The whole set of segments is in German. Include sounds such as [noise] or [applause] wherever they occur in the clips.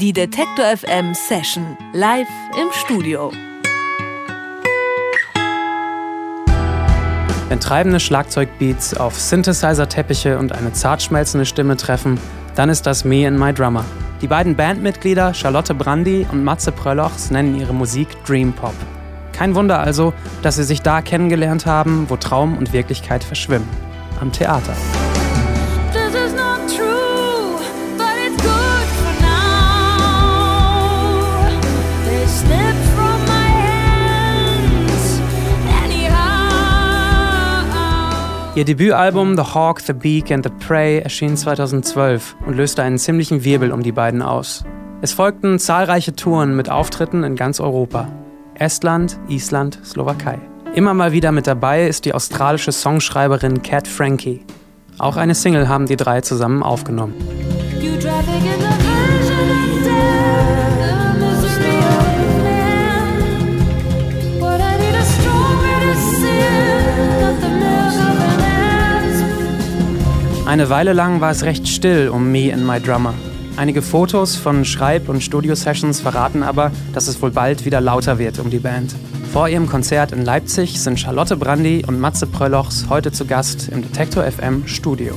Die Detektor FM Session live im Studio. Wenn treibende Schlagzeugbeats auf Synthesizer-Teppiche und eine zart schmelzende Stimme treffen, dann ist das Me and My Drummer. Die beiden Bandmitglieder Charlotte Brandy und Matze Pröllochs nennen ihre Musik Dream Pop. Kein Wunder also, dass sie sich da kennengelernt haben, wo Traum und Wirklichkeit verschwimmen. Am Theater. Ihr Debütalbum The Hawk, The Beak and The Prey erschien 2012 und löste einen ziemlichen Wirbel um die beiden aus. Es folgten zahlreiche Touren mit Auftritten in ganz Europa. Estland, Island, Slowakei. Immer mal wieder mit dabei ist die australische Songschreiberin Cat Frankie. Auch eine Single haben die drei zusammen aufgenommen. Eine Weile lang war es recht still um Me and My Drummer. Einige Fotos von Schreib- und Studio-Sessions verraten aber, dass es wohl bald wieder lauter wird um die Band. Vor ihrem Konzert in Leipzig sind Charlotte Brandy und Matze Pröllochs heute zu Gast im Detektor FM Studio.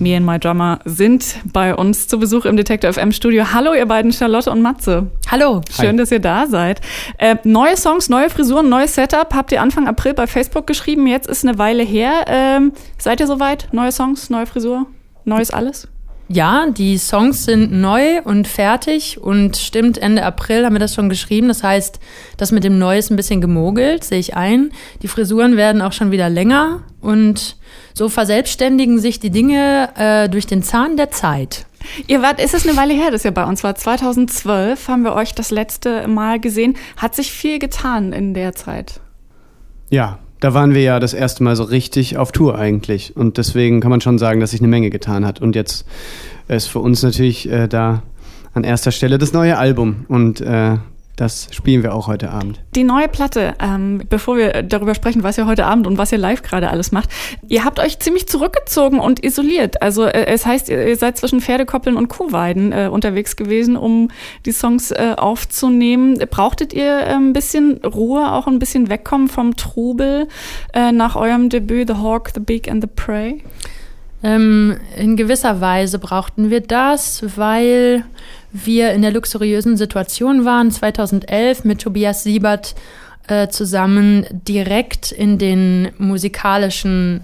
Me and My Drummer sind bei uns zu Besuch im Detektor FM Studio. Hallo, ihr beiden, Charlotte und Matze. Hallo. Schön, Hi. dass ihr da seid. Äh, neue Songs, neue Frisuren, neues Setup habt ihr Anfang April bei Facebook geschrieben. Jetzt ist eine Weile her. Ähm, seid ihr soweit? Neue Songs, neue Frisur, neues alles? Ja, die Songs sind neu und fertig und stimmt, Ende April haben wir das schon geschrieben. Das heißt, das mit dem Neu ist ein bisschen gemogelt, sehe ich ein. Die Frisuren werden auch schon wieder länger und so verselbstständigen sich die Dinge äh, durch den Zahn der Zeit. Ihr wart, ist es eine Weile her, dass ihr bei uns war. 2012 haben wir euch das letzte Mal gesehen. Hat sich viel getan in der Zeit? Ja, da waren wir ja das erste Mal so richtig auf Tour eigentlich. Und deswegen kann man schon sagen, dass sich eine Menge getan hat. Und jetzt ist für uns natürlich äh, da an erster Stelle das neue Album. Und äh, das spielen wir auch heute Abend. Die neue Platte, ähm, bevor wir darüber sprechen, was ihr heute Abend und was ihr live gerade alles macht. Ihr habt euch ziemlich zurückgezogen und isoliert. Also äh, es heißt, ihr seid zwischen Pferdekoppeln und Kuhweiden äh, unterwegs gewesen, um die Songs äh, aufzunehmen. Brauchtet ihr äh, ein bisschen Ruhe, auch ein bisschen wegkommen vom Trubel äh, nach eurem Debüt The Hawk, The Beak and The Prey? Ähm, in gewisser Weise brauchten wir das, weil wir in der luxuriösen Situation waren, 2011 mit Tobias Siebert äh, zusammen direkt in den musikalischen,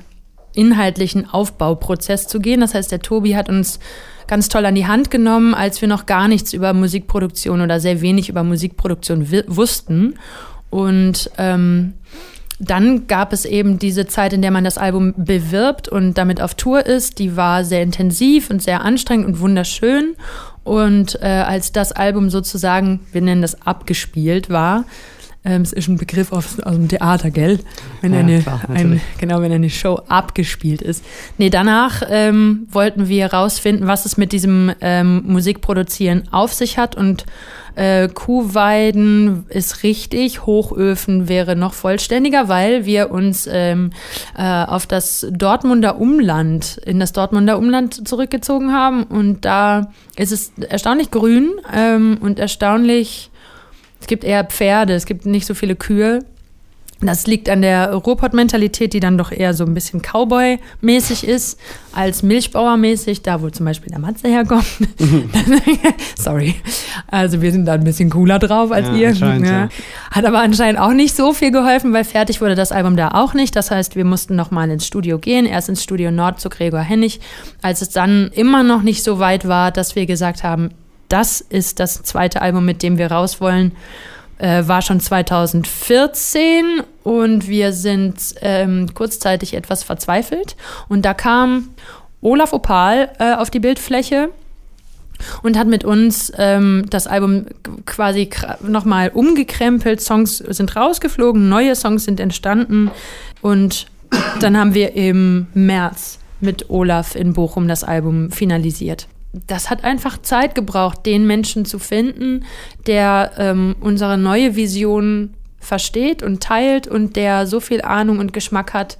inhaltlichen Aufbauprozess zu gehen. Das heißt, der Tobi hat uns ganz toll an die Hand genommen, als wir noch gar nichts über Musikproduktion oder sehr wenig über Musikproduktion wussten. Und ähm, dann gab es eben diese Zeit, in der man das Album bewirbt und damit auf Tour ist. Die war sehr intensiv und sehr anstrengend und wunderschön. Und äh, als das Album sozusagen, wir nennen das abgespielt war, ähm, es ist ein Begriff aus, aus dem Theater, gell? Wenn Ja, eine, klar, ein, genau, wenn eine Show abgespielt ist. Nee, danach ähm, wollten wir rausfinden, was es mit diesem ähm, Musikproduzieren auf sich hat und äh, Kuhweiden ist richtig, Hochöfen wäre noch vollständiger, weil wir uns ähm, äh, auf das Dortmunder Umland, in das Dortmunder Umland zurückgezogen haben und da ist es erstaunlich grün ähm, und erstaunlich, es gibt eher Pferde, es gibt nicht so viele Kühe. Das liegt an der Ruhrpott-Mentalität, die dann doch eher so ein bisschen Cowboy-mäßig ist, als Milchbauer-mäßig, da wo zum Beispiel der Matze herkommt. [laughs] Sorry. Also wir sind da ein bisschen cooler drauf als Ja, ihr. ja. Hat aber anscheinend auch nicht so viel geholfen, weil fertig wurde das Album da auch nicht. Das heißt, wir mussten nochmal ins Studio gehen, erst ins Studio Nord zu Gregor Hennig. Als es dann immer noch nicht so weit war, dass wir gesagt haben, das ist das zweite Album, mit dem wir raus wollen, äh, war schon 2014 und wir sind ähm, kurzzeitig etwas verzweifelt. Und da kam Olaf Opal äh, auf die Bildfläche und hat mit uns ähm, das Album quasi nochmal umgekrempelt. Songs sind rausgeflogen, neue Songs sind entstanden und dann haben wir im März mit Olaf in Bochum das Album finalisiert. Das hat einfach Zeit gebraucht, den Menschen zu finden, der ähm, unsere neue Vision versteht und teilt und der so viel Ahnung und Geschmack hat,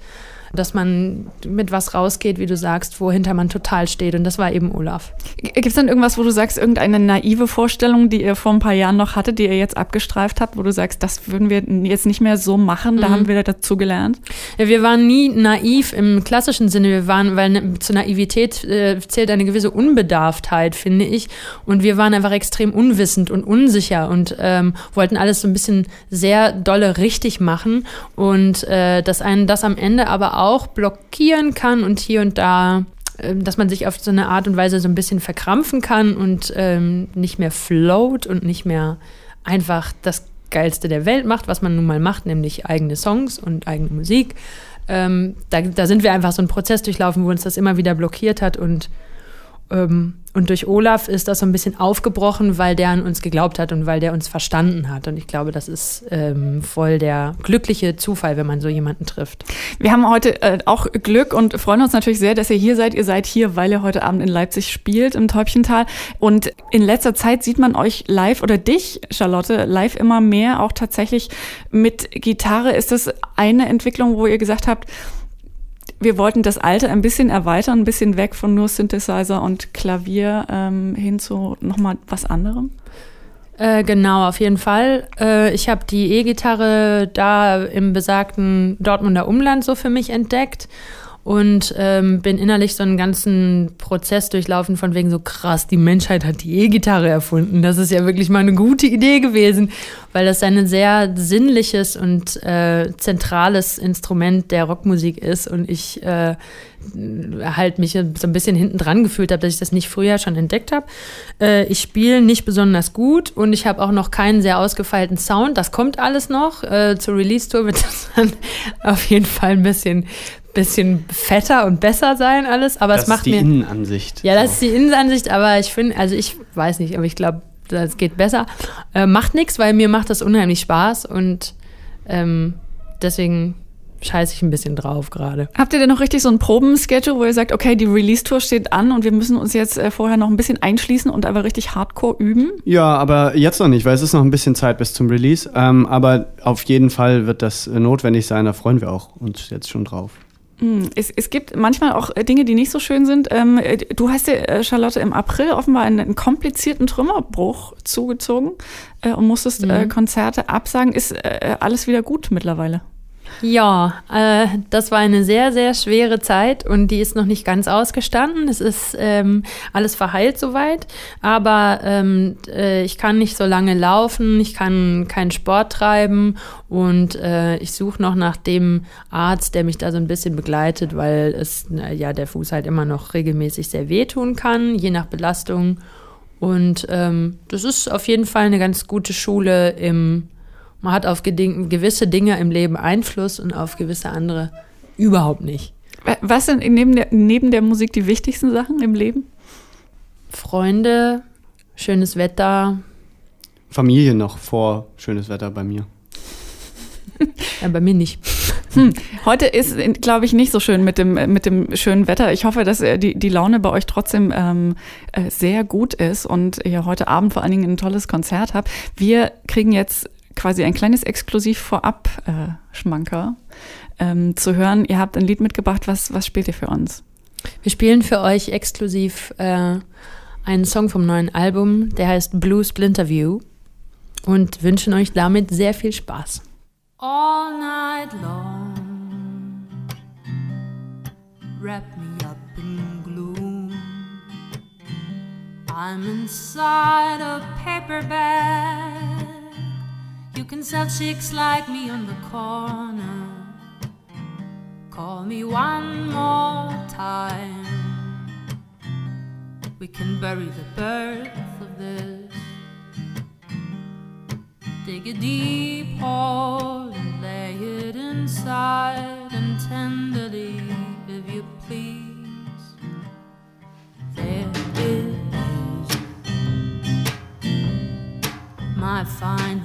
dass man mit was rausgeht, wie du sagst, wohinter man total steht. Und das war eben Olaf. Gibt es dann irgendwas, wo du sagst, irgendeine naive Vorstellung, die ihr vor ein paar Jahren noch hattet, die ihr jetzt abgestreift habt, wo du sagst, das würden wir jetzt nicht mehr so machen, da mhm. haben wir dazu gelernt? Ja, wir waren nie naiv im klassischen Sinne. Wir waren, weil ne, zur Naivität äh, zählt eine gewisse Unbedarftheit, finde ich. Und wir waren einfach extrem unwissend und unsicher und ähm, wollten alles so ein bisschen sehr dolle richtig machen. Und äh, dass einen das am Ende aber auch blockieren kann und hier und da ähm, dass man sich auf so eine Art und Weise so ein bisschen verkrampfen kann und ähm, nicht mehr float und nicht mehr einfach das Geilste der Welt macht, was man nun mal macht, nämlich eigene Songs und eigene Musik. Ähm, da, da sind wir einfach so einen Prozess durchlaufen, wo uns das immer wieder blockiert hat und und durch Olaf ist das so ein bisschen aufgebrochen, weil der an uns geglaubt hat und weil der uns verstanden hat. Und ich glaube, das ist ähm, voll der glückliche Zufall, wenn man so jemanden trifft. Wir haben heute äh, auch Glück und freuen uns natürlich sehr, dass ihr hier seid. Ihr seid hier, weil ihr heute Abend in Leipzig spielt, im Täubchental. Und in letzter Zeit sieht man euch live oder dich, Charlotte, live immer mehr, auch tatsächlich mit Gitarre. Ist das eine Entwicklung, wo ihr gesagt habt, wir wollten das Alte ein bisschen erweitern, ein bisschen weg von nur Synthesizer und Klavier ähm, hin zu nochmal was anderem? Äh, genau, auf jeden Fall. Äh, ich habe die E-Gitarre da im besagten Dortmunder Umland so für mich entdeckt und ähm, bin innerlich so einen ganzen Prozess durchlaufen von wegen so krass, die Menschheit hat die E-Gitarre erfunden. Das ist ja wirklich mal eine gute Idee gewesen, weil das ein sehr sinnliches und äh, zentrales Instrument der Rockmusik ist und ich äh, halt mich so ein bisschen hinten dran gefühlt habe, dass ich das nicht früher schon entdeckt habe. Äh, ich spiele nicht besonders gut und ich habe auch noch keinen sehr ausgefeilten Sound. Das kommt alles noch. Äh, zur Release-Tour wird das dann [laughs] auf jeden Fall ein bisschen bisschen fetter und besser sein alles, aber das es macht mir. Das ist die Innenansicht. Ja, das ist die Innenansicht, aber ich finde, also ich weiß nicht, aber ich glaube, das geht besser. Äh, macht nichts, weil mir macht das unheimlich Spaß und ähm, deswegen scheiße ich ein bisschen drauf gerade. Habt ihr denn noch richtig so ein Probenschedule, wo ihr sagt, okay, die Release-Tour steht an und wir müssen uns jetzt äh, vorher noch ein bisschen einschließen und einfach richtig hardcore üben? Ja, aber jetzt noch nicht, weil es ist noch ein bisschen Zeit bis zum Release. Ähm, aber auf jeden Fall wird das äh, notwendig sein, da freuen wir auch uns jetzt schon drauf. Hm, es, es gibt manchmal auch äh, Dinge, die nicht so schön sind. Ähm, äh, du hast dir, äh, Charlotte, im April offenbar einen, einen komplizierten Trümmerbruch zugezogen und musstest mhm. Konzerte absagen. Ist alles wieder gut mittlerweile? Ja, äh, das war eine sehr, sehr schwere Zeit und die ist noch nicht ganz ausgestanden. Es ist ähm, alles verheilt soweit, aber ähm, äh, ich kann nicht so lange laufen, ich kann keinen Sport treiben und äh, ich suche noch nach dem Arzt, der mich da so ein bisschen begleitet, weil es ja der Fuß halt immer noch regelmäßig sehr wehtun kann, je nach Belastung. Und ähm, das ist auf jeden Fall eine ganz gute Schule im man hat auf gewisse Dinge im Leben Einfluss und auf gewisse andere überhaupt nicht. Was sind neben der, neben der Musik die wichtigsten Sachen im Leben? Freunde, schönes Wetter. Familie noch vor schönes Wetter bei mir. [laughs] ja, bei mir nicht. Hm. Heute ist, glaube ich, nicht so schön mit dem, mit dem schönen Wetter. Ich hoffe, dass äh, die, die Laune bei euch trotzdem ähm, äh, sehr gut ist und ihr heute Abend vor allen Dingen ein tolles Konzert habt. Wir kriegen jetzt quasi ein kleines Exklusiv vorab äh, Schmanker ähm, zu hören. Ihr habt ein Lied mitgebracht. Was, was spielt ihr für uns? Wir spielen für euch exklusiv äh, einen Song vom neuen Album, der heißt Blue Splinter View und wünschen euch damit sehr viel Spaß. All night long, wrap me up in gloom. I'm inside a paper bag. Can sell chicks like me on the corner. Call me one more time. We can bury the birth of this. Dig a deep hole and lay it inside and tenderly, if you please. There it is, my fine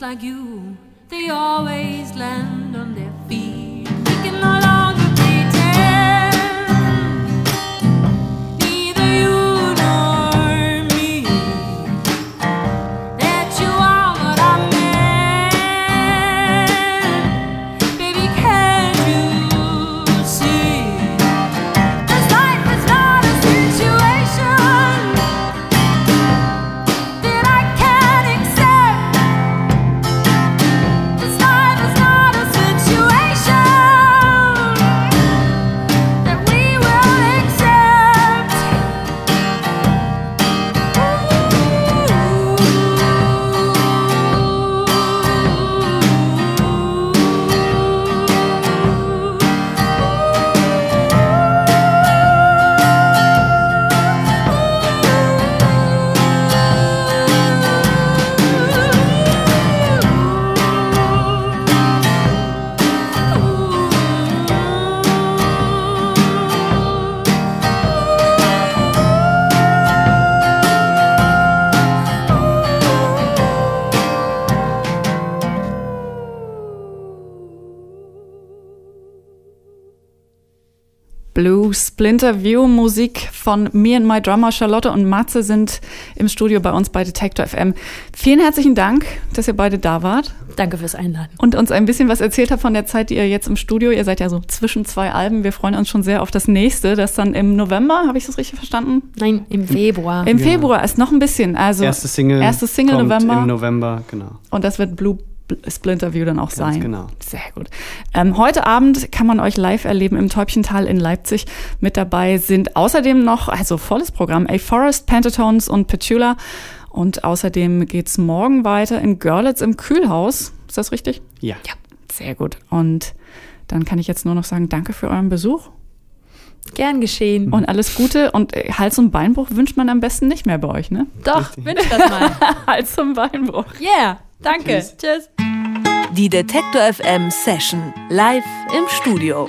like you, they always land on their feet. Splinter View Musik von Me and My Drummer Charlotte und Matze sind im Studio bei uns bei Detector FM. Vielen herzlichen Dank, dass ihr beide da wart Danke fürs Einladen. und uns ein bisschen was erzählt habt von der Zeit, die ihr jetzt im Studio, ihr seid ja so zwischen zwei Alben. Wir freuen uns schon sehr auf das nächste, das dann im November, habe ich das richtig verstanden? Nein, im Februar. Im Ja. Februar ist noch ein bisschen, also Erste Single. erste Single kommt November. Im November, genau. und das wird Blue Splinter View dann auch Ganz sein. genau. Sehr gut. Ähm, heute Abend kann man euch live erleben im Täubchental in Leipzig. Mit dabei sind außerdem noch, also volles Programm, A Forest, Pentatones und Petula. Und außerdem geht's morgen weiter in Görlitz im Kühlhaus. Ist das richtig? Ja. Ja, sehr gut. Und dann kann ich jetzt nur noch sagen, danke für euren Besuch Gern geschehen. und alles Gute. Und äh, Hals- und Beinbruch wünscht man am besten nicht mehr bei euch, ne? Doch, wünsch das mal. [laughs] Hals- und Beinbruch. Yeah, danke. Tschüss. Die Detektor FM Session live im Studio.